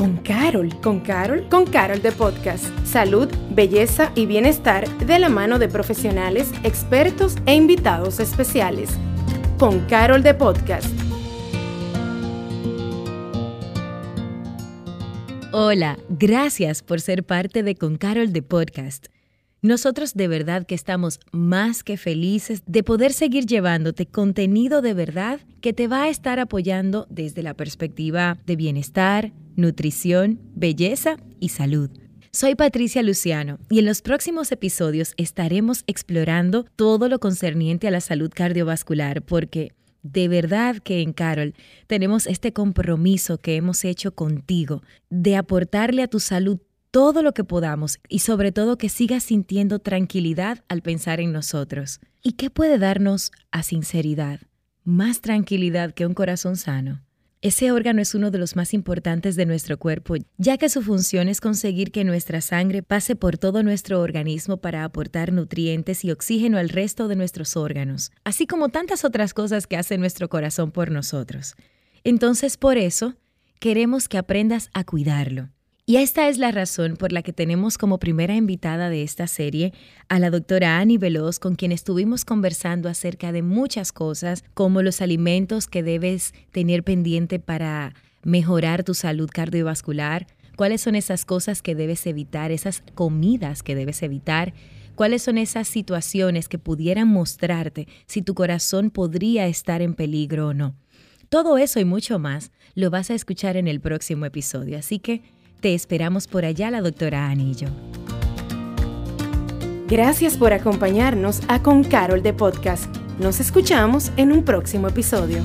con Carol. ¿Con Carol? Con Carol de Podcast. Salud, belleza y bienestar de la mano de profesionales, expertos e invitados especiales. Con Carol de Podcast. Hola, gracias por ser parte de Con Carol de Podcast. Nosotros de verdad que estamos más que felices de poder seguir llevándote contenido de verdad que te va a estar apoyando desde la perspectiva de bienestar, nutrición, belleza y salud. Soy Patricia Luciano y en los próximos episodios estaremos explorando todo lo concerniente a la salud cardiovascular porque de verdad que en Carol tenemos este compromiso que hemos hecho contigo de aportarle a tu salud todo lo que podamos y sobre todo que sigas sintiendo tranquilidad al pensar en nosotros. ¿Y qué puede darnos a sinceridad? Más tranquilidad que un corazón sano. Ese órgano es uno de los más importantes de nuestro cuerpo, ya que su función es conseguir que nuestra sangre pase por todo nuestro organismo para aportar nutrientes y oxígeno al resto de nuestros órganos, así como tantas otras cosas que hace nuestro corazón por nosotros. Entonces, por eso, queremos que aprendas a cuidarlo. Y esta es la razón por la que tenemos como primera invitada de esta serie a la doctora Annie Veloz, con quien estuvimos conversando acerca de muchas cosas, como los alimentos que debes tener pendiente para mejorar tu salud cardiovascular, cuáles son esas cosas que debes evitar, esas comidas que debes evitar, cuáles son esas situaciones que pudieran mostrarte si tu corazón podría estar en peligro o no. Todo eso y mucho más lo vas a escuchar en el próximo episodio, así que te esperamos por allá la doctora Anillo. Gracias por acompañarnos a Con Carol de Podcast. Nos escuchamos en un próximo episodio.